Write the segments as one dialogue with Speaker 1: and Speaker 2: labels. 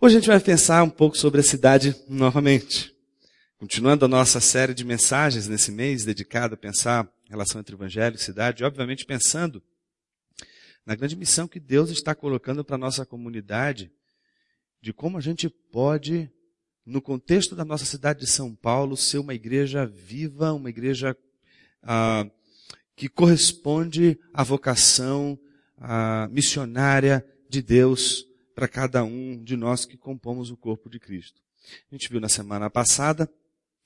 Speaker 1: Hoje a gente vai pensar um pouco sobre a cidade novamente. Continuando a nossa série de mensagens nesse mês dedicado a pensar a relação entre evangelho e cidade, obviamente pensando na grande missão que Deus está colocando para a nossa comunidade, de como a gente pode, no contexto da nossa cidade de São Paulo, ser uma igreja viva, uma igreja ah, que corresponde à vocação ah, missionária de Deus para cada um de nós que compomos o corpo de Cristo. A gente viu na semana passada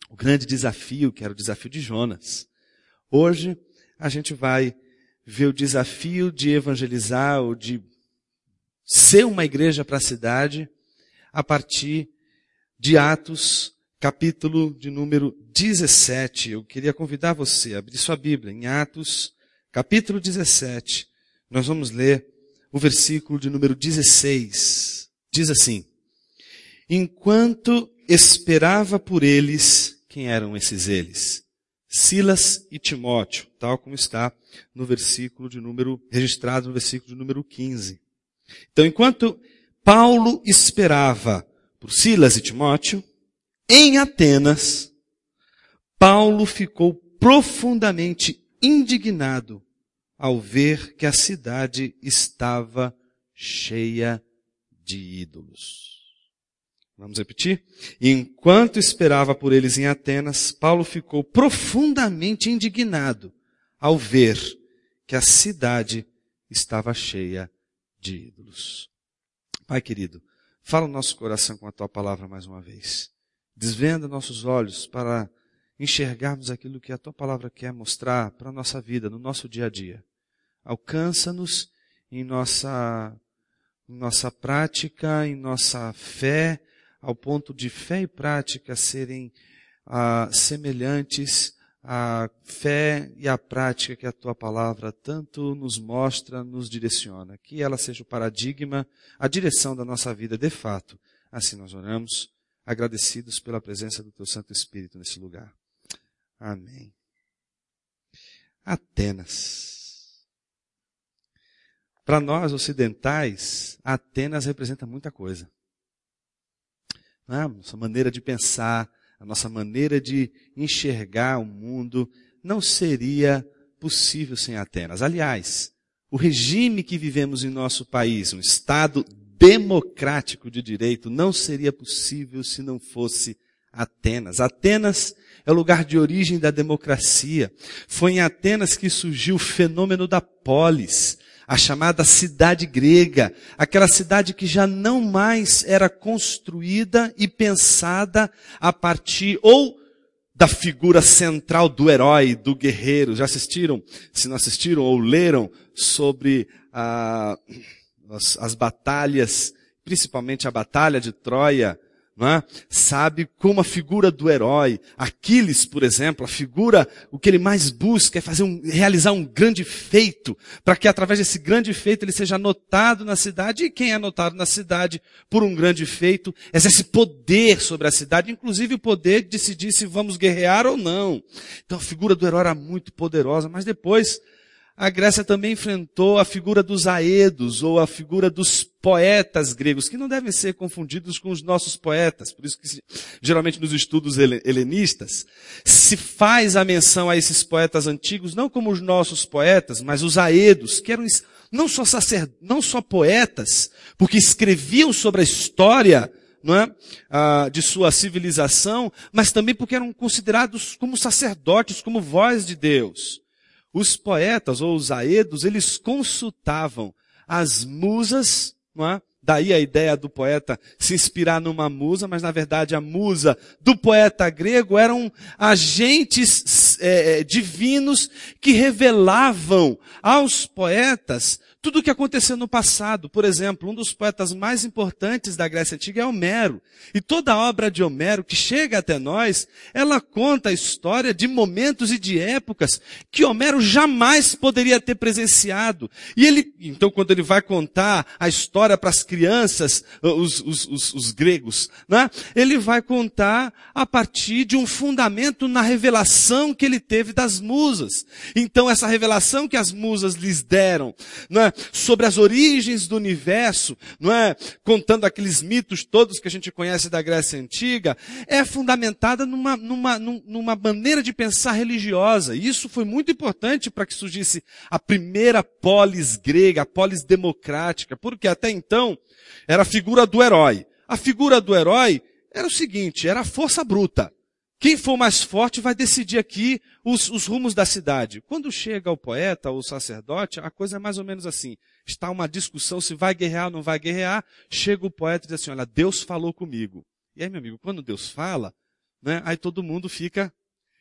Speaker 1: o grande desafio, que era o desafio de Jonas. Hoje, a gente vai ver o desafio de evangelizar ou de ser uma igreja para a cidade a partir de Atos, capítulo de número 17. Eu queria convidar você a abrir sua Bíblia em Atos, capítulo 17. Nós vamos ler o versículo de número 16. Diz assim: Enquanto esperava por eles, quem eram esses eles? Silas e Timóteo, tal como está no versículo de número, registrado no versículo de número 15. Então, enquanto Paulo esperava por Silas e Timóteo, em Atenas, Paulo ficou profundamente indignado ao ver que a cidade estava cheia de ídolos. Vamos repetir? Enquanto esperava por eles em Atenas, Paulo ficou profundamente indignado ao ver que a cidade estava cheia de ídolos. Pai querido, fala o nosso coração com a tua palavra mais uma vez. Desvenda nossos olhos para enxergarmos aquilo que a tua palavra quer mostrar para a nossa vida, no nosso dia a dia. Alcança-nos em nossa, nossa prática, em nossa fé, ao ponto de fé e prática serem ah, semelhantes à fé e à prática que a tua palavra tanto nos mostra, nos direciona. Que ela seja o paradigma, a direção da nossa vida de fato. Assim nós oramos, agradecidos pela presença do teu Santo Espírito nesse lugar. Amém. Atenas. Para nós ocidentais, Atenas representa muita coisa. A nossa maneira de pensar, a nossa maneira de enxergar o mundo não seria possível sem Atenas. Aliás, o regime que vivemos em nosso país, um Estado democrático de direito, não seria possível se não fosse Atenas. Atenas é o lugar de origem da democracia. Foi em Atenas que surgiu o fenômeno da polis, a chamada cidade grega, aquela cidade que já não mais era construída e pensada a partir ou da figura central do herói, do guerreiro. Já assistiram? Se não assistiram ou leram sobre ah, as, as batalhas, principalmente a batalha de Troia, é? sabe como a figura do herói, Aquiles, por exemplo, a figura, o que ele mais busca é fazer um, realizar um grande feito, para que através desse grande feito ele seja notado na cidade, e quem é notado na cidade por um grande feito, exerce poder sobre a cidade, inclusive o poder de decidir se vamos guerrear ou não. Então a figura do herói era muito poderosa, mas depois, a Grécia também enfrentou a figura dos aedos, ou a figura dos poetas gregos, que não devem ser confundidos com os nossos poetas. Por isso que, geralmente, nos estudos helenistas, se faz a menção a esses poetas antigos, não como os nossos poetas, mas os aedos, que eram não só, sacer, não só poetas, porque escreviam sobre a história não é? Ah, de sua civilização, mas também porque eram considerados como sacerdotes, como voz de Deus. Os poetas ou os aedos, eles consultavam as musas, não é? Daí a ideia do poeta se inspirar numa musa, mas na verdade a musa do poeta grego eram agentes é, divinos que revelavam aos poetas tudo o que aconteceu no passado. Por exemplo, um dos poetas mais importantes da Grécia Antiga é Homero. E toda a obra de Homero que chega até nós, ela conta a história de momentos e de épocas que Homero jamais poderia ter presenciado. E ele, então quando ele vai contar a história para as crianças, os, os, os, os gregos, né? ele vai contar a partir de um fundamento na revelação que ele teve das musas. Então essa revelação que as musas lhes deram, né? Sobre as origens do universo, não é? Contando aqueles mitos todos que a gente conhece da Grécia Antiga, é fundamentada numa, numa, numa maneira de pensar religiosa. E isso foi muito importante para que surgisse a primeira polis grega, a polis democrática, porque até então era a figura do herói. A figura do herói era o seguinte, era a força bruta. Quem for mais forte vai decidir aqui os, os, rumos da cidade. Quando chega o poeta ou o sacerdote, a coisa é mais ou menos assim. Está uma discussão se vai guerrear ou não vai guerrear. Chega o poeta e diz assim, olha, Deus falou comigo. E aí, meu amigo, quando Deus fala, né, aí todo mundo fica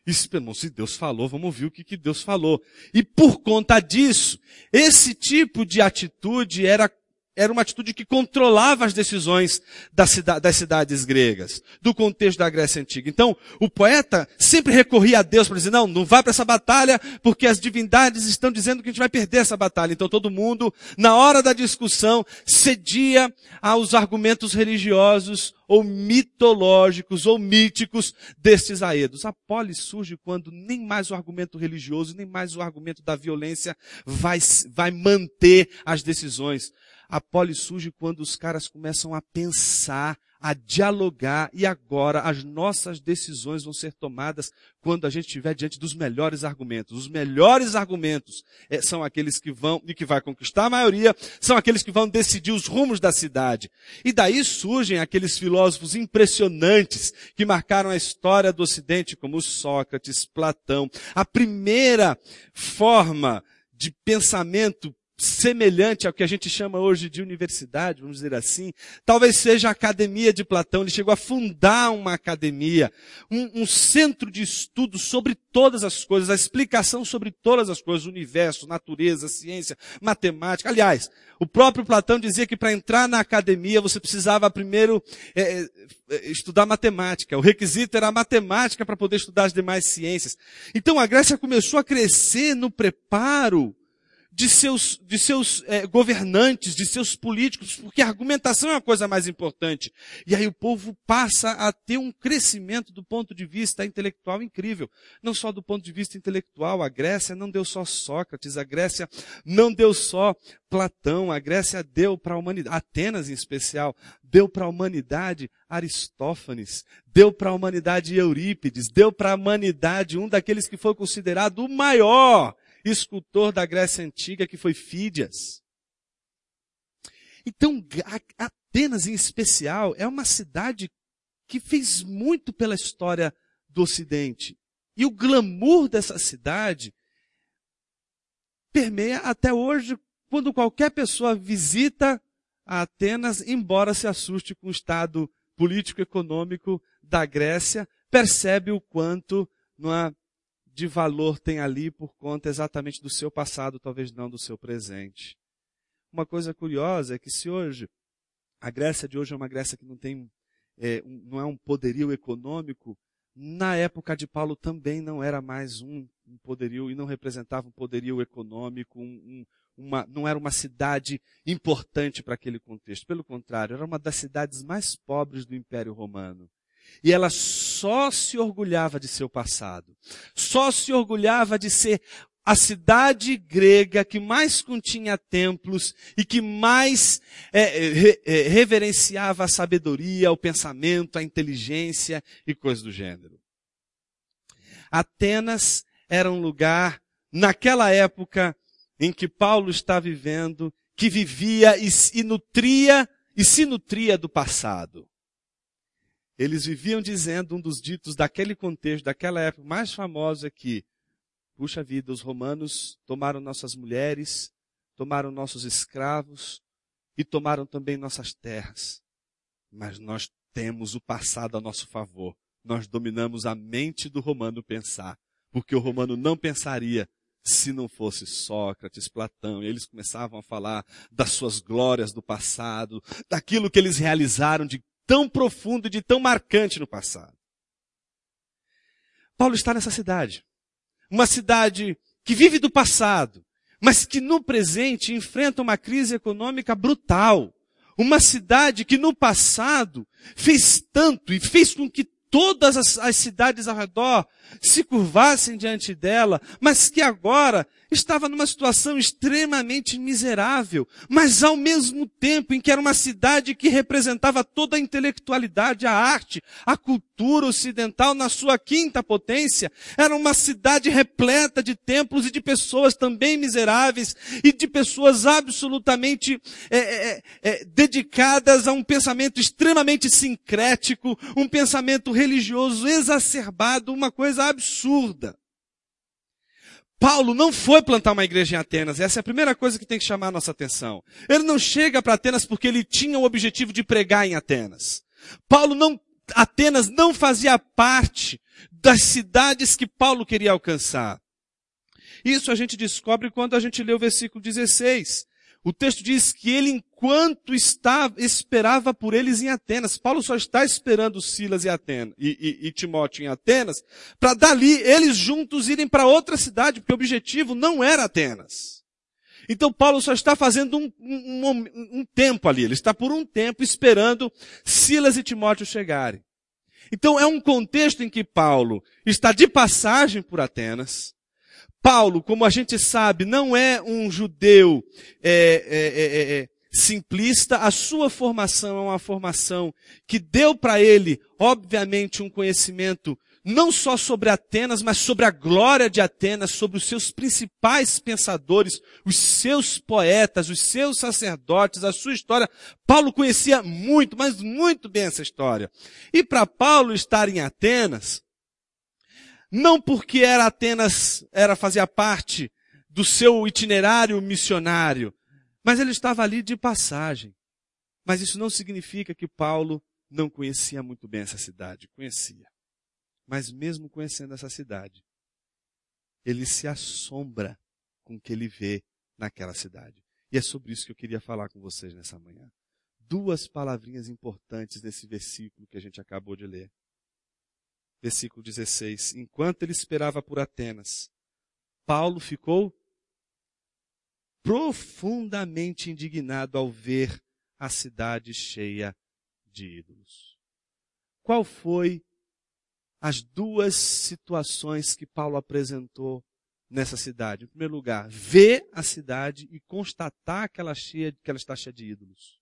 Speaker 1: esperando. Se Deus falou, vamos ouvir o que, que Deus falou. E por conta disso, esse tipo de atitude era era uma atitude que controlava as decisões das cidades gregas, do contexto da Grécia Antiga. Então, o poeta sempre recorria a Deus para dizer, não, não vai para essa batalha, porque as divindades estão dizendo que a gente vai perder essa batalha. Então todo mundo, na hora da discussão, cedia aos argumentos religiosos, ou mitológicos, ou míticos destes aedos. A polis surge quando nem mais o argumento religioso, nem mais o argumento da violência vai, vai manter as decisões a poli surge quando os caras começam a pensar, a dialogar, e agora as nossas decisões vão ser tomadas quando a gente estiver diante dos melhores argumentos. Os melhores argumentos é, são aqueles que vão, e que vai conquistar a maioria, são aqueles que vão decidir os rumos da cidade. E daí surgem aqueles filósofos impressionantes que marcaram a história do Ocidente, como Sócrates, Platão. A primeira forma de pensamento semelhante ao que a gente chama hoje de universidade, vamos dizer assim. Talvez seja a Academia de Platão. Ele chegou a fundar uma academia, um, um, centro de estudo sobre todas as coisas, a explicação sobre todas as coisas, universo, natureza, ciência, matemática. Aliás, o próprio Platão dizia que para entrar na academia você precisava primeiro é, é, estudar matemática. O requisito era a matemática para poder estudar as demais ciências. Então a Grécia começou a crescer no preparo de seus, de seus é, governantes, de seus políticos, porque a argumentação é a coisa mais importante. E aí o povo passa a ter um crescimento do ponto de vista intelectual incrível. Não só do ponto de vista intelectual, a Grécia não deu só Sócrates, a Grécia não deu só Platão, a Grécia deu para a humanidade, Atenas em especial, deu para a humanidade Aristófanes, deu para a humanidade Eurípides, deu para a humanidade um daqueles que foi considerado o maior escultor da Grécia Antiga, que foi Fídias. Então, Atenas em especial é uma cidade que fez muito pela história do Ocidente. E o glamour dessa cidade permeia até hoje, quando qualquer pessoa visita a Atenas, embora se assuste com o estado político-econômico da Grécia, percebe o quanto não é, de valor tem ali por conta exatamente do seu passado, talvez não do seu presente. Uma coisa curiosa é que se hoje, a Grécia de hoje é uma Grécia que não tem, é, não é um poderio econômico, na época de Paulo também não era mais um, um poderio e não representava um poderio econômico, um, um, uma, não era uma cidade importante para aquele contexto. Pelo contrário, era uma das cidades mais pobres do Império Romano. E ela só se orgulhava de seu passado. Só se orgulhava de ser a cidade grega que mais continha templos e que mais é, re, é, reverenciava a sabedoria, o pensamento, a inteligência e coisas do gênero. Atenas era um lugar, naquela época em que Paulo está vivendo, que vivia e, e nutria e se nutria do passado. Eles viviam dizendo, um dos ditos daquele contexto, daquela época, mais famoso é que, puxa vida, os romanos tomaram nossas mulheres, tomaram nossos escravos e tomaram também nossas terras. Mas nós temos o passado a nosso favor. Nós dominamos a mente do romano pensar. Porque o romano não pensaria se não fosse Sócrates, Platão, eles começavam a falar das suas glórias do passado, daquilo que eles realizaram de tão profundo de tão marcante no passado. Paulo está nessa cidade. Uma cidade que vive do passado, mas que no presente enfrenta uma crise econômica brutal. Uma cidade que no passado fez tanto e fez com que todas as, as cidades ao redor se curvassem diante dela, mas que agora estava numa situação extremamente miserável, mas ao mesmo tempo em que era uma cidade que representava toda a intelectualidade, a arte, a cultura ocidental na sua quinta potência, era uma cidade repleta de templos e de pessoas também miseráveis e de pessoas absolutamente é, é, é, dedicadas a um pensamento extremamente sincrético, um pensamento religioso exacerbado, uma coisa absurda. Paulo não foi plantar uma igreja em Atenas. Essa é a primeira coisa que tem que chamar a nossa atenção. Ele não chega para Atenas porque ele tinha o objetivo de pregar em Atenas. Paulo não, Atenas não fazia parte das cidades que Paulo queria alcançar. Isso a gente descobre quando a gente lê o versículo 16. O texto diz que ele, enquanto estava, esperava por eles em Atenas. Paulo só está esperando Silas e, Atenas, e, e, e Timóteo em Atenas, para dali eles juntos irem para outra cidade, porque o objetivo não era Atenas. Então Paulo só está fazendo um, um, um, um tempo ali. Ele está por um tempo esperando Silas e Timóteo chegarem. Então é um contexto em que Paulo está de passagem por Atenas. Paulo, como a gente sabe, não é um judeu é, é, é, é, simplista. A sua formação é uma formação que deu para ele, obviamente, um conhecimento não só sobre Atenas, mas sobre a glória de Atenas, sobre os seus principais pensadores, os seus poetas, os seus sacerdotes, a sua história. Paulo conhecia muito, mas muito bem essa história. E para Paulo estar em Atenas, não porque era Atenas, era fazia parte do seu itinerário missionário, mas ele estava ali de passagem. Mas isso não significa que Paulo não conhecia muito bem essa cidade, conhecia. Mas mesmo conhecendo essa cidade, ele se assombra com o que ele vê naquela cidade. E é sobre isso que eu queria falar com vocês nessa manhã. Duas palavrinhas importantes nesse versículo que a gente acabou de ler versículo 16. Enquanto ele esperava por Atenas, Paulo ficou profundamente indignado ao ver a cidade cheia de ídolos. Qual foi as duas situações que Paulo apresentou nessa cidade? Em primeiro lugar, ver a cidade e constatar que ela, cheia, que ela está cheia de ídolos.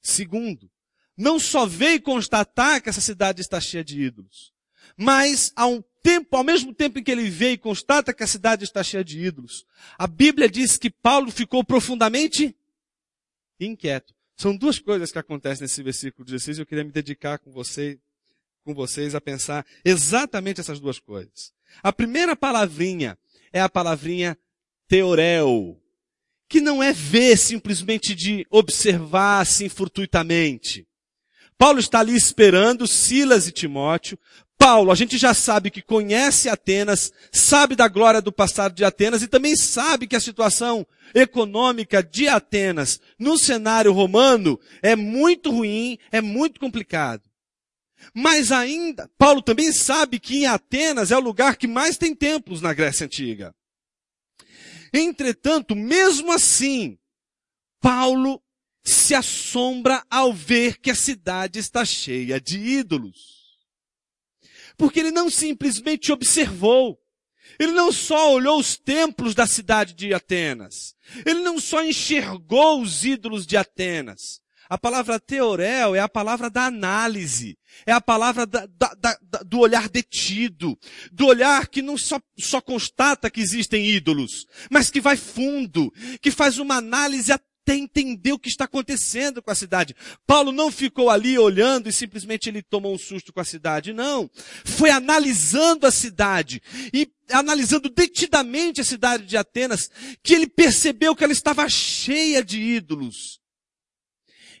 Speaker 1: Segundo, não só ver e constatar que essa cidade está cheia de ídolos, mas ao um tempo, ao mesmo tempo em que ele vê e constata que a cidade está cheia de ídolos, a Bíblia diz que Paulo ficou profundamente inquieto. São duas coisas que acontecem nesse versículo 16 e eu queria me dedicar com você, com vocês a pensar exatamente essas duas coisas. A primeira palavrinha é a palavrinha teorel, que não é ver simplesmente de observar assim fortuitamente. Paulo está ali esperando Silas e Timóteo Paulo, a gente já sabe que conhece Atenas, sabe da glória do passado de Atenas e também sabe que a situação econômica de Atenas no cenário romano é muito ruim, é muito complicado. Mas ainda, Paulo também sabe que em Atenas é o lugar que mais tem templos na Grécia Antiga. Entretanto, mesmo assim, Paulo se assombra ao ver que a cidade está cheia de ídolos. Porque ele não simplesmente observou. Ele não só olhou os templos da cidade de Atenas. Ele não só enxergou os ídolos de Atenas. A palavra teorel é a palavra da análise. É a palavra da, da, da, do olhar detido. Do olhar que não só, só constata que existem ídolos, mas que vai fundo, que faz uma análise até entender o que está acontecendo com a cidade. Paulo não ficou ali olhando e simplesmente ele tomou um susto com a cidade. Não. Foi analisando a cidade e analisando detidamente a cidade de Atenas que ele percebeu que ela estava cheia de ídolos.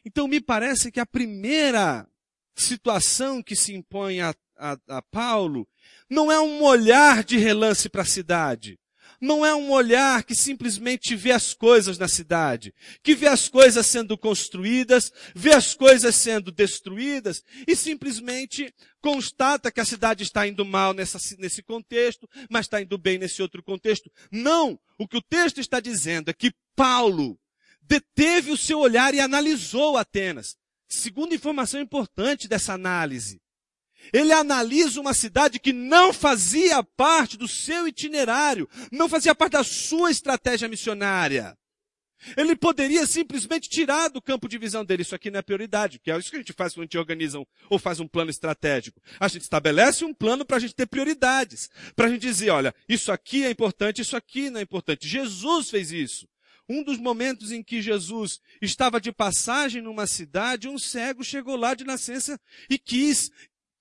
Speaker 1: Então me parece que a primeira situação que se impõe a, a, a Paulo não é um olhar de relance para a cidade não é um olhar que simplesmente vê as coisas na cidade, que vê as coisas sendo construídas, vê as coisas sendo destruídas e simplesmente constata que a cidade está indo mal nessa, nesse contexto, mas está indo bem nesse outro contexto. Não! O que o texto está dizendo é que Paulo deteve o seu olhar e analisou Atenas. Segunda informação importante dessa análise Ele analisa uma cidade que não fazia parte do seu itinerário, não fazia parte da sua estratégia missionária. Ele poderia simplesmente tirar do campo de visão dele, isso aqui não é prioridade, que é isso que a gente faz quando a gente organiza um, ou faz um plano estratégico. A gente estabelece um plano para a gente ter prioridades, para a gente dizer, olha, isso aqui é importante, isso aqui não é importante. Jesus fez isso. Um dos momentos em que Jesus estava de passagem numa cidade, um cego chegou lá de nascença e quis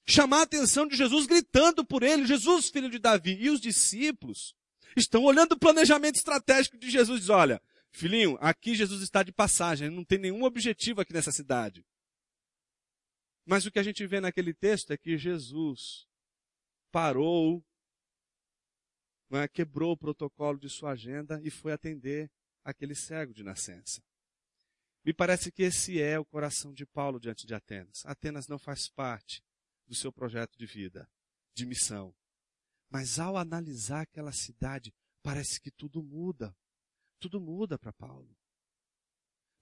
Speaker 1: chamar a atenção de Jesus, gritando por ele, Jesus, filho de Davi. E os discípulos estão olhando o planejamento estratégico de Jesus diz, olha, filhinho, aqui Jesus está de passagem, não tem nenhum objetivo aqui nessa cidade. Mas o que a gente vê naquele texto é que Jesus parou, é, quebrou o protocolo de sua agenda e foi atender aquele cego de nascença. Me parece que esse é o coração de Paulo diante de Atenas. Atenas não faz parte do seu projeto de vida, de missão. Mas ao analisar aquela cidade, parece que tudo muda. Tudo muda para Paulo.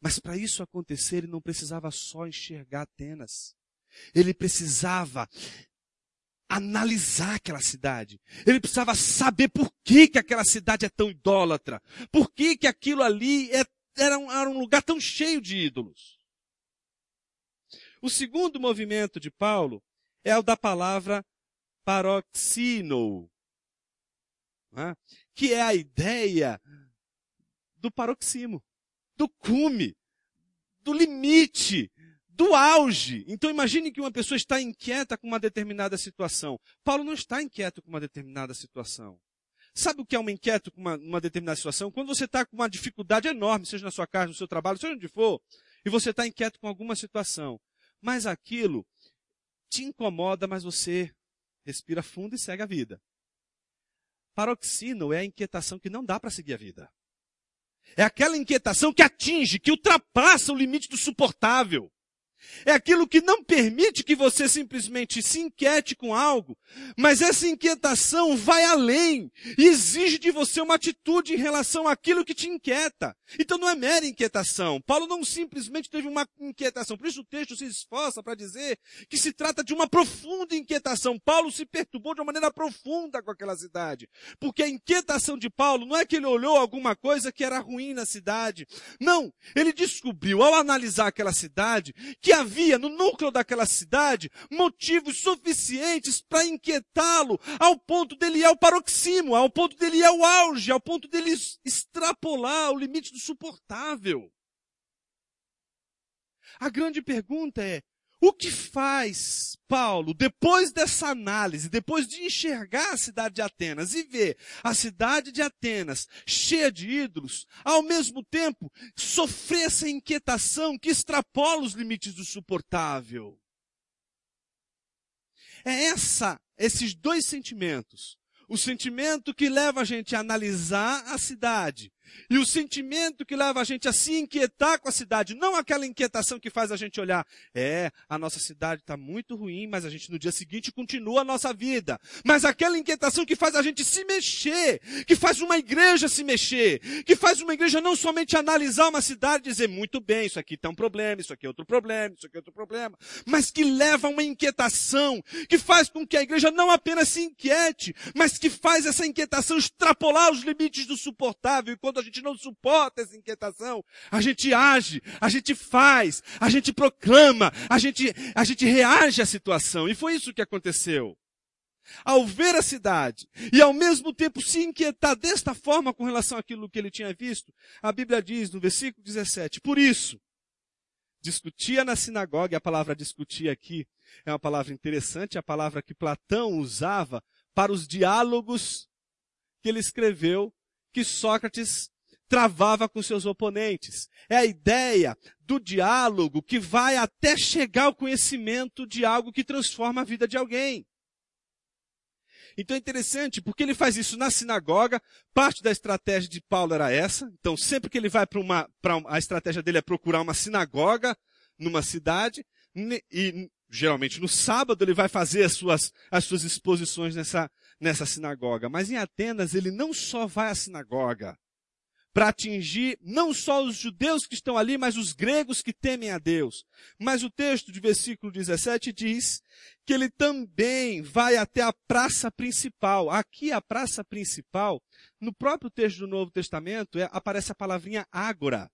Speaker 1: Mas para isso acontecer, ele não precisava só enxergar Atenas. Ele precisava analisar aquela cidade. Ele precisava saber por que, que aquela cidade é tão idólatra. Por que, que aquilo ali é, era, um, era um lugar tão cheio de ídolos. O segundo movimento de Paulo é o da palavra paroxino, né? que é a ideia do paroxismo, do cume, do limite, do auge. Então imagine que uma pessoa está inquieta com uma determinada situação. Paulo não está inquieto com uma determinada situação. Sabe o que é um inquieto com uma, uma determinada situação? Quando você está com uma dificuldade enorme, seja na sua casa, no seu trabalho, seja onde for, e você está inquieto com alguma situação. Mas aquilo te incomoda, mas você respira fundo e segue a vida. Paroxino é a inquietação que não dá para seguir a vida. É aquela inquietação que atinge, que ultrapassa o limite do suportável. É aquilo que não permite que você simplesmente se inquiete com algo, mas essa inquietação vai além e exige de você uma atitude em relação àquilo que te inquieta. Então não é mera inquietação. Paulo não simplesmente teve uma inquietação. Por isso o texto se esforça para dizer que se trata de uma profunda inquietação. Paulo se perturbou de uma maneira profunda com aquela cidade. Porque a inquietação de Paulo não é que ele olhou alguma coisa que era ruim na cidade. Não. Ele descobriu, ao analisar aquela cidade, que havia no núcleo daquela cidade motivos suficientes para inquietá-lo, ao ponto dele ir ao paroxismo, ao ponto dele ir ao auge, ao ponto dele extrapolar o limite do suportável. A grande pergunta é, o que faz Paulo, depois dessa análise, depois de enxergar a cidade de Atenas e ver a cidade de Atenas cheia de ídolos, ao mesmo tempo sofrer essa inquietação que extrapola os limites do suportável? É essa, esses dois sentimentos. O sentimento que leva a gente a analisar a cidade e o sentimento que leva a gente a se inquietar com a cidade, não aquela inquietação que faz a gente olhar, é, a nossa cidade está muito ruim, mas a gente no dia seguinte continua a nossa vida. Mas aquela inquietação que faz a gente se mexer, que faz uma igreja se mexer, que faz uma igreja não somente analisar uma cidade e dizer, muito bem, isso aqui está um problema, isso aqui é outro problema, isso aqui é outro problema, mas que leva a uma inquietação, que faz com que a igreja não apenas se inquiete, mas que faz essa inquietação extrapolar os limites do suportável. E quando a gente não suporta essa inquietação, a gente age, a gente faz, a gente proclama, a gente, a gente reage à situação. E foi isso que aconteceu. Ao ver a cidade e ao mesmo tempo se inquietar desta forma com relação àquilo que ele tinha visto, a Bíblia diz no versículo 17, por isso, discutia na sinagoga, e a palavra discutir aqui é uma palavra interessante, é a palavra que Platão usava para os diálogos que ele escreveu que Sócrates travava com seus oponentes. É a ideia do diálogo que vai até chegar ao conhecimento de algo que transforma a vida de alguém. Então é interessante, porque ele faz isso na sinagoga, parte da estratégia de Paulo era essa. Então, sempre que ele vai para uma, para a estratégia dele é procurar uma sinagoga numa cidade, e geralmente no sábado ele vai fazer as suas, as suas exposições nessa, nessa sinagoga. Mas em Atenas ele não só vai à sinagoga para atingir não só os judeus que estão ali, mas os gregos que temem a Deus. Mas o texto de versículo 17 diz que ele também vai até a praça principal. Aqui a praça principal, no próprio texto do Novo Testamento, é, aparece a palavrinha ágora.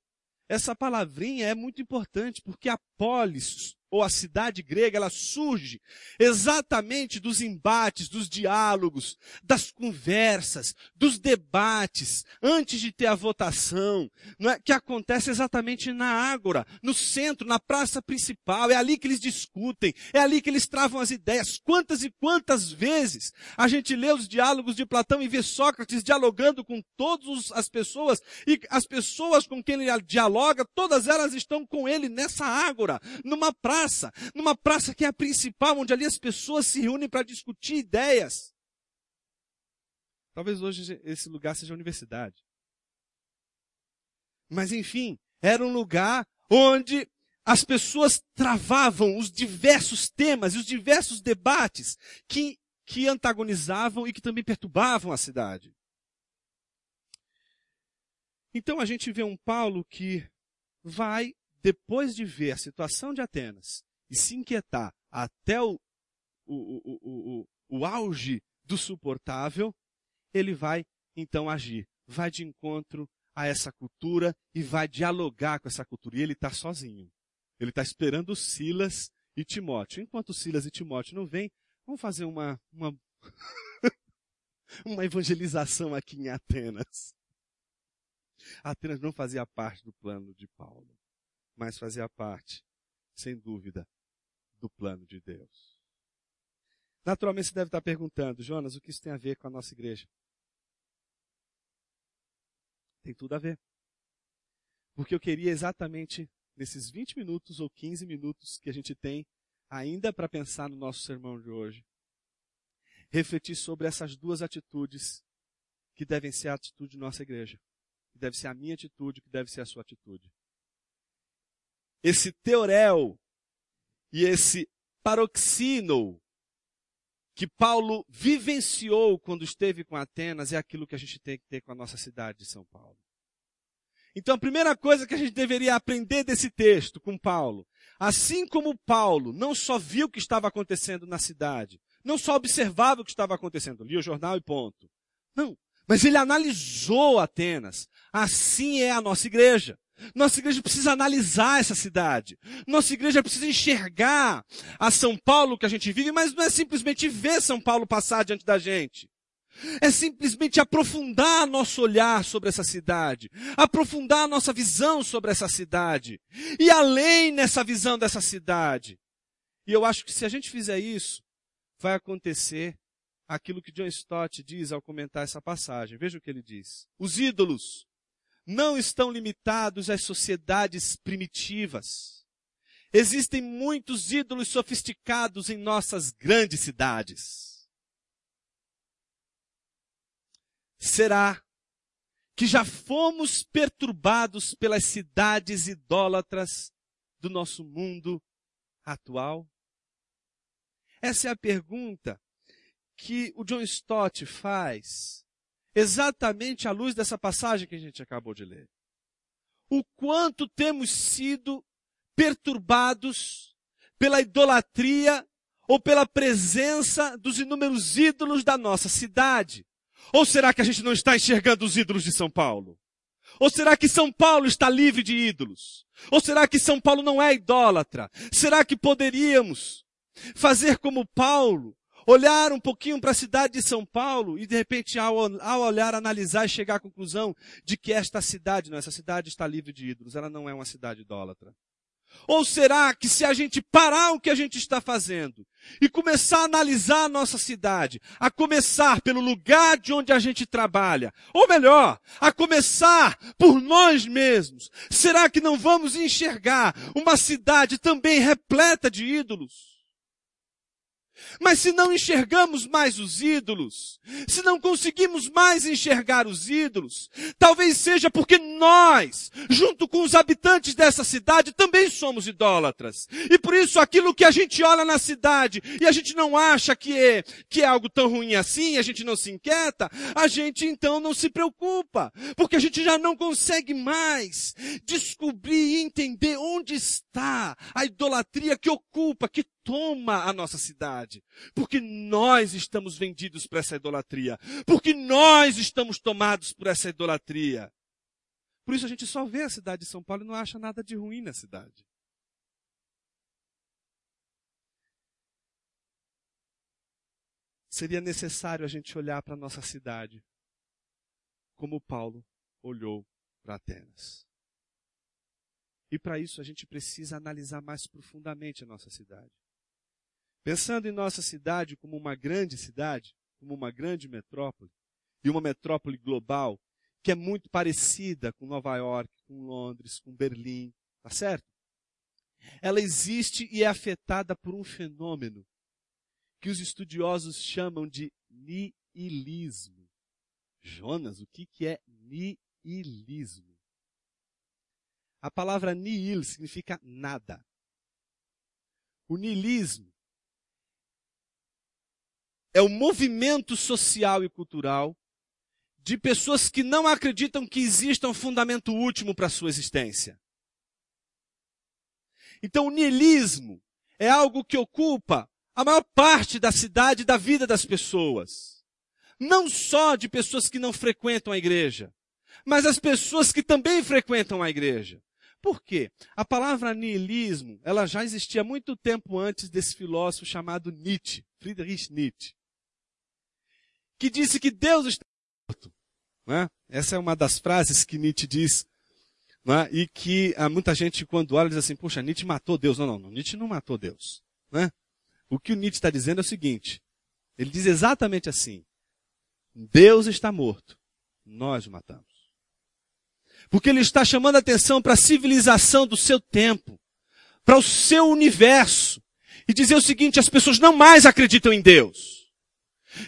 Speaker 1: Essa palavrinha é muito importante porque a polis, ou a cidade grega, ela surge exatamente dos embates, dos diálogos, das conversas, dos debates, antes de ter a votação, é? que acontece exatamente na ágora, no centro, na praça principal. É ali que eles discutem, é ali que eles travam as ideias. Quantas e quantas vezes a gente lê os diálogos de Platão e vê Sócrates dialogando com todas as pessoas, e as pessoas com quem ele dialoga, todas elas estão com ele nessa ágora, numa praça praça, numa praça que é a principal, onde ali as pessoas se reúnem para discutir ideias. Talvez hoje esse lugar seja a universidade. Mas enfim, era um lugar onde as pessoas travavam os diversos temas e os diversos debates que, que antagonizavam e que também perturbavam a cidade. Então a gente vê um Paulo que vai depois de ver a situação de Atenas e se inquietar até o, o, o, o, auge do suportável, ele vai então agir, vai de encontro a essa cultura e vai dialogar com essa cultura. E ele está sozinho. Ele está esperando Silas e Timóteo. Enquanto Silas e Timóteo não vêm, vamos fazer uma, uma, uma evangelização aqui em Atenas. Atenas não fazia parte do plano de Paulo mas fazia parte, sem dúvida, do plano de Deus. Naturalmente você deve estar perguntando, Jonas, o que isso tem a ver com a nossa igreja? Tem tudo a ver. Porque eu queria exatamente nesses 20 minutos ou 15 minutos que a gente tem ainda para pensar no nosso sermão de hoje, refletir sobre essas duas atitudes que devem ser a atitude de nossa igreja. Que deve ser a minha atitude, que deve ser a sua atitude esse teorel e esse paroxino que Paulo vivenciou quando esteve com Atenas é aquilo que a gente tem que ter com a nossa cidade de São Paulo. Então a primeira coisa que a gente deveria aprender desse texto com Paulo, assim como Paulo não só viu o que estava acontecendo na cidade, não só observava o que estava acontecendo, lia o jornal e ponto. Não, mas ele analisou Atenas. Assim é a nossa igreja. Nossa igreja precisa analisar essa cidade. Nossa igreja precisa enxergar a São Paulo que a gente vive, mas não é simplesmente ver São Paulo passar diante da gente. É simplesmente aprofundar nosso olhar sobre essa cidade, aprofundar nossa visão sobre essa cidade, e além nessa visão dessa cidade. E eu acho que se a gente fizer isso, vai acontecer aquilo que John Stott diz ao comentar essa passagem. Veja o que ele diz. Os ídolos não estão limitados às sociedades primitivas. Existem muitos ídolos sofisticados em nossas grandes cidades. Será que já fomos perturbados pelas cidades idólatras do nosso mundo atual? Essa é a pergunta que o John Stott faz exatamente à luz dessa passagem que a gente acabou de ler. O quanto temos sido perturbados pela idolatria ou pela presença dos inúmeros ídolos da nossa cidade. Ou será que a gente não está enxergando os ídolos de São Paulo? Ou será que São Paulo está livre de ídolos? Ou será que São Paulo não é idólatra? Será que poderíamos fazer como Paulo olhar um pouquinho para a cidade de São Paulo e de repente ao, ao olhar, analisar e chegar à conclusão de que esta cidade, não, essa cidade está livre de ídolos, ela não é uma cidade idólatra. Ou será que se a gente parar o que a gente está fazendo e começar a analisar a nossa cidade, a começar pelo lugar de onde a gente trabalha, ou melhor, a começar por nós mesmos, será que não vamos enxergar uma cidade também repleta de ídolos? Mas se não enxergamos mais os ídolos, se não conseguimos mais enxergar os ídolos, talvez seja porque nós, junto com os habitantes dessa cidade, também somos idólatras. E por isso aquilo que a gente olha na cidade e a gente não acha que é, que é algo tão ruim assim, a gente não se inquieta, a gente então não se preocupa, porque a gente já não consegue mais descobrir e entender onde está a idolatria que ocupa, que toma a nossa cidade. Porque nós estamos vendidos para essa idolatria. Porque nós estamos tomados por essa idolatria. Por isso a gente só vê a cidade de São Paulo e não acha nada de ruim na cidade. Seria necessário a gente olhar para a nossa cidade como Paulo olhou para Atenas. E para isso a gente precisa analisar mais profundamente a nossa cidade. Pensando em nossa cidade como uma grande cidade, como uma grande metrópole, e uma metrópole global, que é muito parecida com Nova York, com Londres, com Berlim, tá certo? Ela existe e é afetada por um fenômeno que os estudiosos chamam de niilismo. Jonas, o que, que é niilismo? A palavra nihil significa nada. O niilismo é o movimento social e cultural de pessoas que não acreditam que exista um fundamento último para a sua existência. Então o niilismo é algo que ocupa a maior parte da cidade e da vida das pessoas. Não só de pessoas que não frequentam a igreja, mas as pessoas que também frequentam a igreja. Por quê? A palavra niilismo, ela já existia muito tempo antes desse filósofo chamado Nietzsche, Friedrich Nietzsche que disse que Deus está morto. Né? Essa é uma das frases que Nietzsche diz. Né? E que ah, muita gente, quando olha, diz assim, puxa, Nietzsche matou Deus. Não, não, não Nietzsche não matou Deus. Né? O que o Nietzsche está dizendo é o seguinte. Ele diz exatamente assim. Deus está morto. Nós o matamos. Porque ele está chamando a atenção para a civilização do seu tempo, para o seu universo, e dizer o seguinte, as pessoas não mais acreditam em Deus.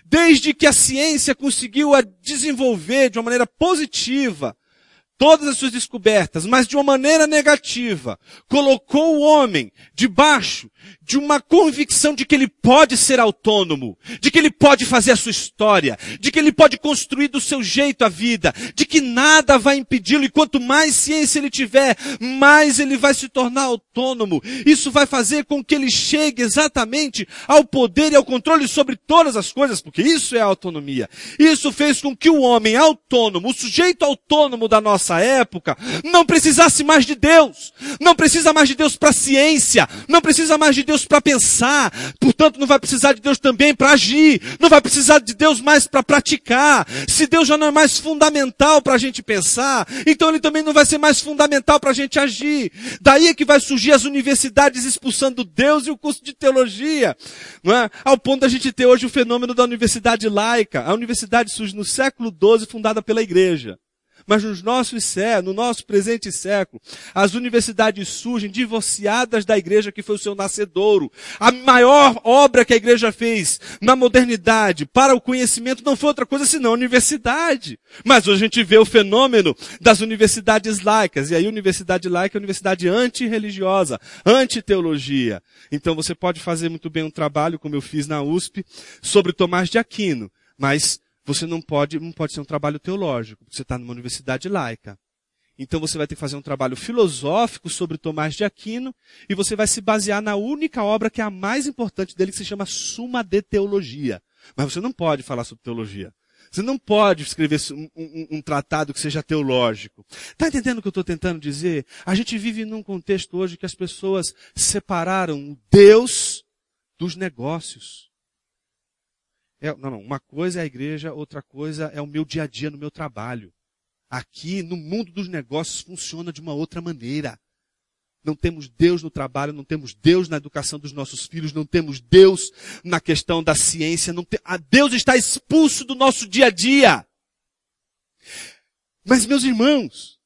Speaker 1: Desde que a ciência conseguiu a desenvolver de uma maneira positiva todas as suas descobertas, mas de uma maneira negativa, colocou o homem debaixo de uma convicção de que ele pode ser autônomo, de que ele pode fazer a sua história, de que ele pode construir do seu jeito a vida, de que nada vai impedi-lo e quanto mais ciência ele tiver, mais ele vai se tornar autônomo. Isso vai fazer com que ele chegue exatamente ao poder e ao controle sobre todas as coisas, porque isso é a autonomia. Isso fez com que o homem autônomo, o sujeito autônomo da nossa época, não precisasse mais de Deus, não precisa mais de Deus para ciência, não precisa mais de Deus Deus para pensar, portanto não vai precisar de Deus também para agir, não vai precisar de Deus mais para praticar. Se Deus já não é mais fundamental para a gente pensar, então Ele também não vai ser mais fundamental para a gente agir. Daí é que vai surgir as universidades expulsando Deus e o curso de teologia, não é? Ao ponto da gente ter hoje o fenômeno da universidade laica. A universidade surge no século XII, fundada pela igreja. Mas nos nossos sé, no nosso presente século, as universidades surgem divorciadas da igreja que foi o seu nascedouro. A maior obra que a igreja fez na modernidade para o conhecimento não foi outra coisa senão a universidade. Mas hoje a gente vê o fenômeno das universidades laicas. E aí, universidade laica é universidade antirreligiosa, anti-teologia. Então você pode fazer muito bem um trabalho, como eu fiz na USP, sobre Tomás de Aquino. Mas você não pode, não pode ser um trabalho teológico, porque você está numa universidade laica. Então você vai ter que fazer um trabalho filosófico sobre Tomás de Aquino e você vai se basear na única obra que é a mais importante dele, que se chama Suma de Teologia. Mas você não pode falar sobre teologia. Você não pode escrever um, um, um tratado que seja teológico. Está entendendo o que eu estou tentando dizer? A gente vive num contexto hoje que as pessoas separaram Deus dos negócios. É, não, não. Uma coisa é a igreja, outra coisa é o meu dia a dia no meu trabalho. Aqui, no mundo dos negócios, funciona de uma outra maneira. Não temos Deus no trabalho, não temos Deus na educação dos nossos filhos, não temos Deus na questão da ciência. Não tem, Deus está expulso do nosso dia a dia. Mas, meus irmãos,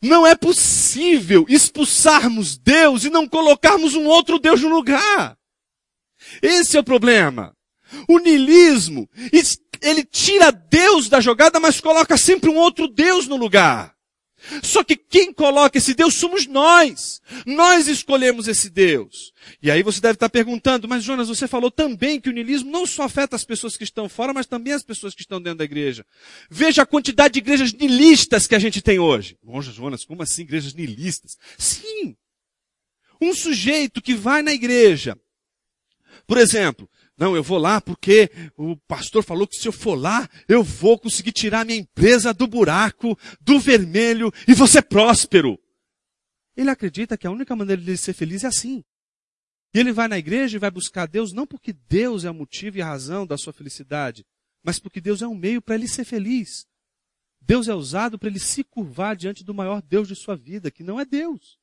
Speaker 1: não é possível expulsarmos Deus e não colocarmos um outro Deus no lugar. Esse é o problema. O niilismo, ele tira Deus da jogada, mas coloca sempre um outro Deus no lugar. Só que quem coloca esse Deus somos nós. Nós escolhemos esse Deus. E aí você deve estar perguntando, mas Jonas, você falou também que o niilismo não só afeta as pessoas que estão fora, mas também as pessoas que estão dentro da igreja. Veja a quantidade de igrejas niilistas que a gente tem hoje. Nossa, Jonas, como assim igrejas niilistas? Sim. Um sujeito que vai na igreja, por exemplo, não, eu vou lá porque o pastor falou que se eu for lá, eu vou conseguir tirar minha empresa do buraco, do vermelho e vou ser próspero. Ele acredita que a única maneira de ele ser feliz é assim. E ele vai na igreja e vai buscar Deus não porque Deus é o motivo e a razão da sua felicidade, mas porque Deus é um meio para ele ser feliz. Deus é usado para ele se curvar diante do maior Deus de sua vida, que não é Deus.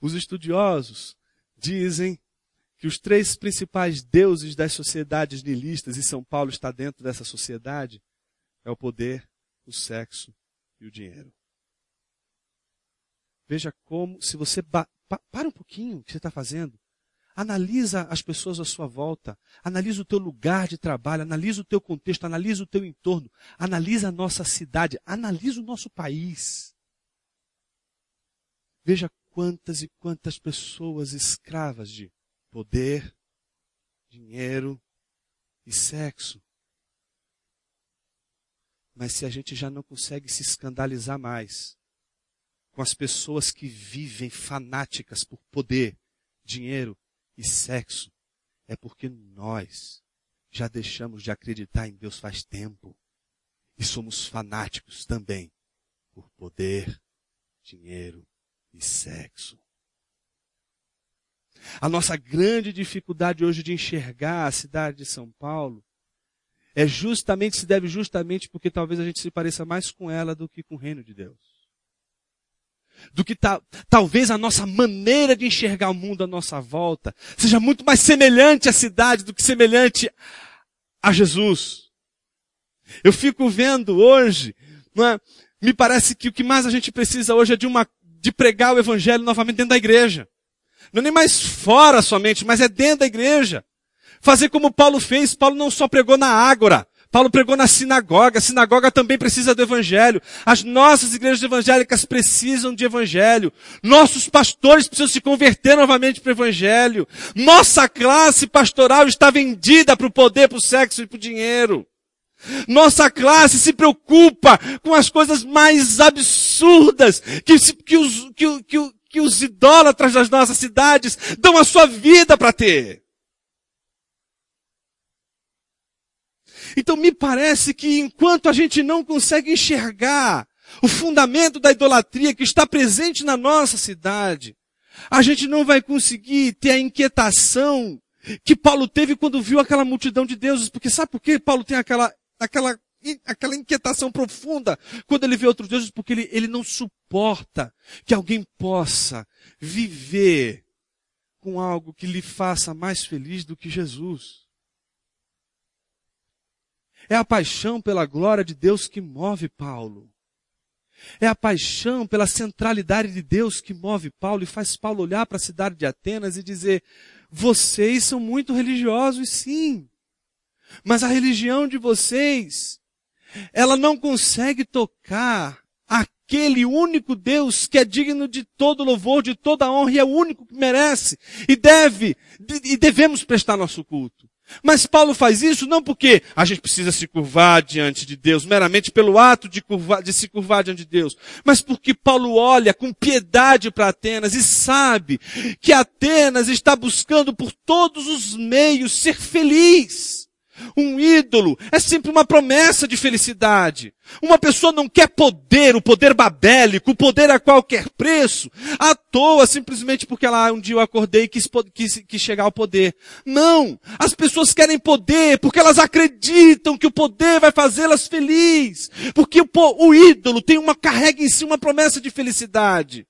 Speaker 1: Os estudiosos dizem que os três principais deuses das sociedades nihilistas, e São Paulo está dentro dessa sociedade, é o poder, o sexo e o dinheiro. Veja como, se você pa, para um pouquinho o que você está fazendo, analisa as pessoas à sua volta, analisa o teu lugar de trabalho, analisa o teu contexto, analisa o teu entorno, analisa a nossa cidade, analisa o nosso país. Veja quantas e quantas pessoas escravas de poder, dinheiro e sexo. Mas se a gente já não consegue se escandalizar mais com as pessoas que vivem fanáticas por poder, dinheiro e sexo, é porque nós já deixamos de acreditar em Deus faz tempo e somos fanáticos também por poder, dinheiro e sexo. A nossa grande dificuldade hoje de enxergar a cidade de São Paulo é justamente, se deve justamente porque talvez a gente se pareça mais com ela do que com o reino de Deus. Do que ta, talvez a nossa maneira de enxergar o mundo à nossa volta seja muito mais semelhante à cidade do que semelhante a Jesus. Eu fico vendo hoje, é? me parece que o que mais a gente precisa hoje é de uma, de pregar o evangelho novamente dentro da igreja. Não é nem mais fora somente, mas é dentro da igreja. Fazer como Paulo fez. Paulo não só pregou na ágora. Paulo pregou na sinagoga. A sinagoga também precisa do evangelho. As nossas igrejas evangélicas precisam de evangelho. Nossos pastores precisam se converter novamente para o evangelho. Nossa classe pastoral está vendida para o poder, para o sexo e para o dinheiro. Nossa classe se preocupa com as coisas mais absurdas que, que, os, que, que, que os idólatras das nossas cidades dão a sua vida para ter. Então me parece que enquanto a gente não consegue enxergar o fundamento da idolatria que está presente na nossa cidade, a gente não vai conseguir ter a inquietação que Paulo teve quando viu aquela multidão de deuses. Porque sabe por que Paulo tem aquela, aquela aquela inquietação profunda quando ele vê outros deuses, porque ele, ele não suporta que alguém possa viver com algo que lhe faça mais feliz do que Jesus. É a paixão pela glória de Deus que move Paulo. É a paixão pela centralidade de Deus que move Paulo e faz Paulo olhar para a cidade de Atenas e dizer: vocês são muito religiosos, sim. Mas a religião de vocês ela não consegue tocar aquele único Deus que é digno de todo louvor, de toda honra e é o único que merece e deve e devemos prestar nosso culto. Mas Paulo faz isso não porque a gente precisa se curvar diante de Deus, meramente pelo ato de, curvar, de se curvar diante de Deus, mas porque Paulo olha com piedade para Atenas e sabe que Atenas está buscando por todos os meios ser feliz. Um ídolo é sempre uma promessa de felicidade. Uma pessoa não quer poder, o poder babélico, o poder a qualquer preço, à toa, simplesmente porque ela um dia eu acordei e quis, quis, quis chegar ao poder. Não! As pessoas querem poder porque elas acreditam que o poder vai fazê-las felizes. Porque o, o ídolo tem uma, carrega em si uma promessa de felicidade.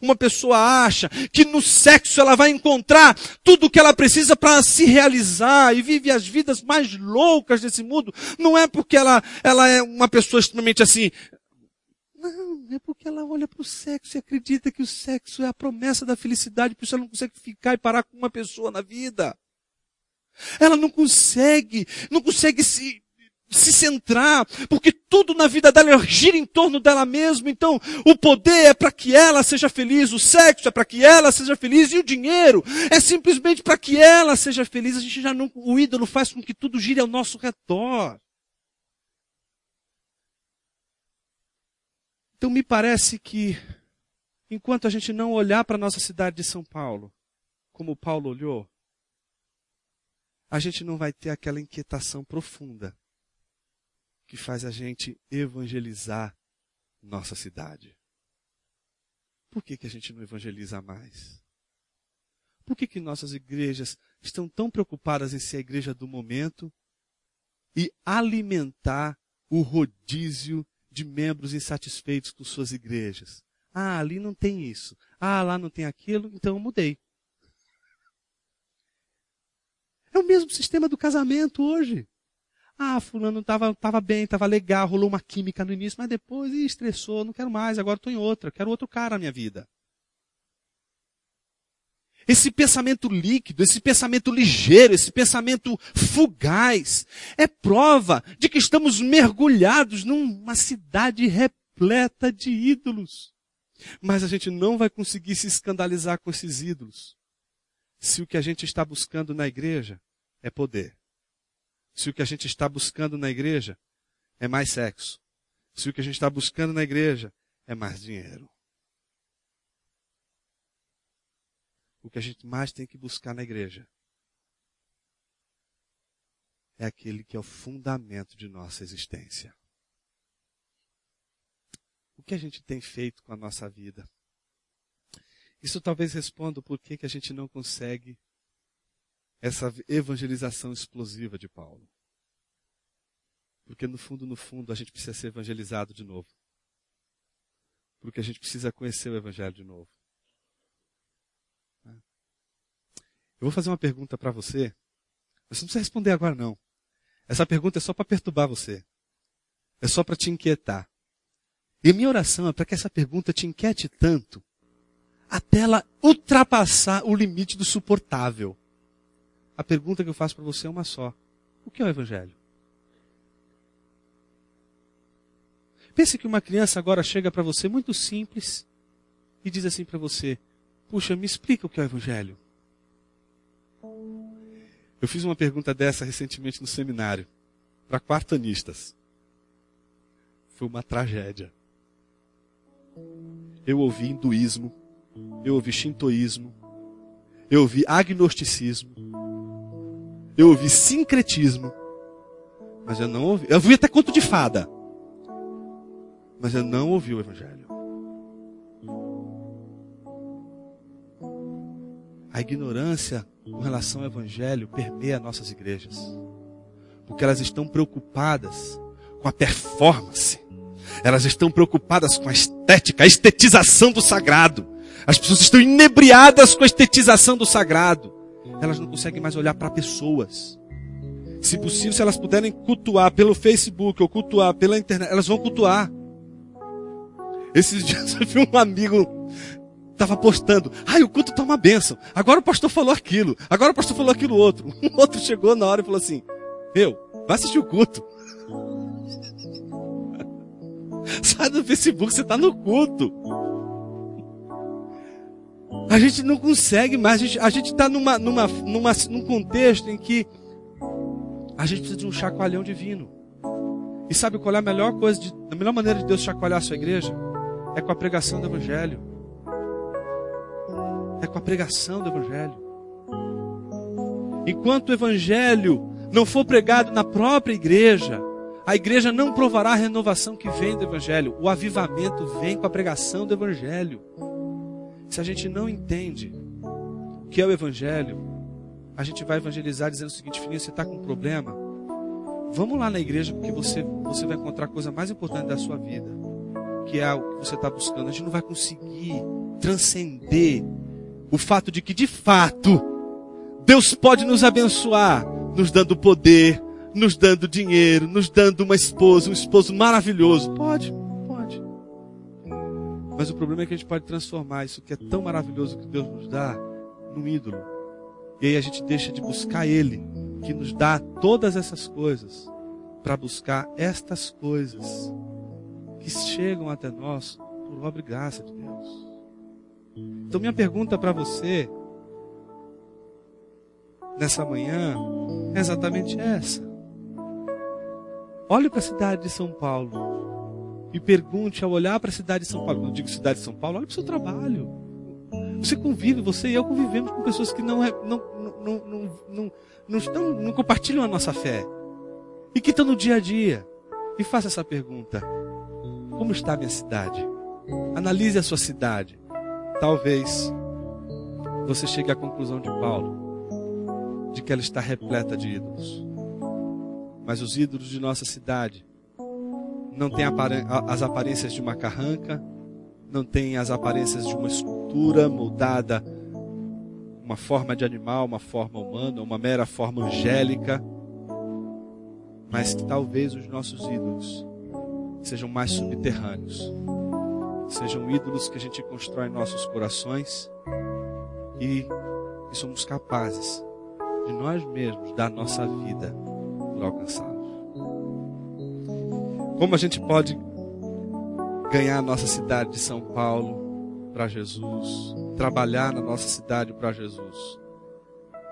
Speaker 1: Uma pessoa acha que no sexo ela vai encontrar tudo o que ela precisa para se realizar e vive as vidas mais loucas desse mundo. Não é porque ela, ela é uma pessoa extremamente assim. Não. É porque ela olha para o sexo e acredita que o sexo é a promessa da felicidade, por isso ela não consegue ficar e parar com uma pessoa na vida. Ela não consegue, não consegue se, se centrar, porque tudo na vida dela gira em torno dela mesma. Então, o poder é para que ela seja feliz, o sexo é para que ela seja feliz e o dinheiro é simplesmente para que ela seja feliz. A gente já não, o ídolo faz com que tudo gire ao nosso redor. Então me parece que, enquanto a gente não olhar para a nossa cidade de São Paulo, como Paulo olhou, a gente não vai ter aquela inquietação profunda que faz a gente evangelizar nossa cidade. Por que, que a gente não evangeliza mais? Por que, que nossas igrejas estão tão preocupadas em ser a igreja do momento e alimentar o rodízio de membros insatisfeitos com suas igrejas. Ah, ali não tem isso. Ah, lá não tem aquilo, então eu mudei. É o mesmo sistema do casamento hoje. Ah, fulano estava tava bem, estava legal, rolou uma química no início, mas depois ih, estressou, não quero mais, agora estou em outra, quero outro cara na minha vida. Esse pensamento líquido, esse pensamento ligeiro, esse pensamento fugaz, é prova de que estamos mergulhados numa cidade repleta de ídolos. Mas a gente não vai conseguir se escandalizar com esses ídolos se o que a gente está buscando na igreja é poder. Se o que a gente está buscando na igreja é mais sexo. Se o que a gente está buscando na igreja é mais dinheiro. o que a gente mais tem que buscar na igreja é aquele que é o fundamento de nossa existência. O que a gente tem feito com a nossa vida? Isso talvez responda por que, que a gente não consegue essa evangelização explosiva de Paulo. Porque no fundo, no fundo, a gente precisa ser evangelizado de novo. Porque a gente precisa conhecer o Evangelho de novo. Eu vou fazer uma pergunta para você. Você não precisa responder agora, não. Essa pergunta é só para perturbar você. É só para te inquietar. E minha oração é para que essa pergunta te inquiete tanto, até ela ultrapassar o limite do suportável. A pergunta que eu faço para você é uma só: O que é o Evangelho? Pense que uma criança agora chega para você muito simples e diz assim para você: Puxa, me explica o que é o Evangelho. Eu fiz uma pergunta dessa recentemente no seminário, para quartanistas. Foi uma tragédia. Eu ouvi hinduísmo, eu ouvi shintoísmo, eu ouvi agnosticismo, eu ouvi sincretismo, mas eu não ouvi. Eu ouvi até conto de fada, mas eu não ouvi o Evangelho. A ignorância com relação ao Evangelho permeia nossas igrejas. Porque elas estão preocupadas com a performance. Elas estão preocupadas com a estética, a estetização do sagrado. As pessoas estão inebriadas com a estetização do sagrado. Elas não conseguem mais olhar para pessoas. Se possível, se elas puderem cultuar pelo Facebook ou cultuar pela internet, elas vão cultuar. Esses dias eu vi um amigo estava postando, ai, o culto está uma bênção. Agora o pastor falou aquilo. Agora o pastor falou aquilo outro. Um outro chegou na hora e falou assim, meu, vai assistir o culto. Sai do Facebook, você está no culto. A gente não consegue mais, a gente está numa, numa, numa, num contexto em que a gente precisa de um chacoalhão divino. E sabe qual é a melhor coisa, de, a melhor maneira de Deus chacoalhar a sua igreja? É com a pregação do Evangelho é com a pregação do Evangelho. Enquanto o Evangelho não for pregado na própria igreja, a igreja não provará a renovação que vem do Evangelho. O avivamento vem com a pregação do Evangelho. Se a gente não entende o que é o Evangelho, a gente vai evangelizar dizendo o seguinte: filhinho, você está com um problema? Vamos lá na igreja porque você, você vai encontrar a coisa mais importante da sua vida, que é o que você está buscando. A gente não vai conseguir transcender o fato de que, de fato, Deus pode nos abençoar, nos dando poder, nos dando dinheiro, nos dando uma esposa, um esposo maravilhoso. Pode, pode. Mas o problema é que a gente pode transformar isso que é tão maravilhoso que Deus nos dá num ídolo. E aí a gente deixa de buscar Ele, que nos dá todas essas coisas, para buscar estas coisas que chegam até nós por obra e graça de Deus. Então, minha pergunta para você nessa manhã é exatamente essa. Olhe para a cidade de São Paulo e pergunte ao olhar para a cidade de São Paulo, quando eu digo cidade de São Paulo, olhe para o seu trabalho. Você convive, você e eu convivemos com pessoas que não, não, não, não, não, não, estão, não compartilham a nossa fé e que estão no dia a dia. E faça essa pergunta: Como está a minha cidade? Analise a sua cidade. Talvez você chegue à conclusão de Paulo, de que ela está repleta de ídolos. Mas os ídolos de nossa cidade não têm as aparências de uma carranca, não têm as aparências de uma escultura moldada, uma forma de animal, uma forma humana, uma mera forma angélica, mas que talvez os nossos ídolos sejam mais subterrâneos. Sejam ídolos que a gente constrói em nossos corações e que somos capazes de nós mesmos dar nossa vida por alcançá-los. Como a gente pode ganhar a nossa cidade de São Paulo para Jesus, trabalhar na nossa cidade para Jesus?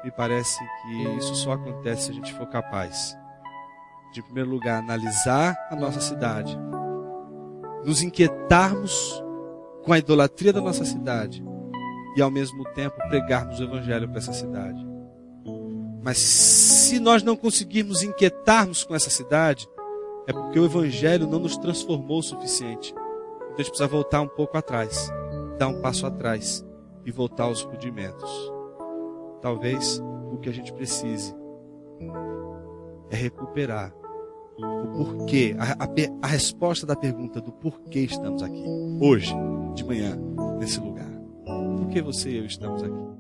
Speaker 1: Me parece que isso só acontece se a gente for capaz de, em primeiro lugar, analisar a nossa cidade nos inquietarmos com a idolatria da nossa cidade e ao mesmo tempo pregarmos o evangelho para essa cidade. Mas se nós não conseguirmos inquietarmos com essa cidade, é porque o evangelho não nos transformou o suficiente. Então a gente precisa voltar um pouco atrás, dar um passo atrás e voltar aos rudimentos. Talvez o que a gente precise é recuperar o porquê, a, a, a resposta da pergunta do porquê estamos aqui, hoje, de manhã, nesse lugar. Por que você e eu estamos aqui?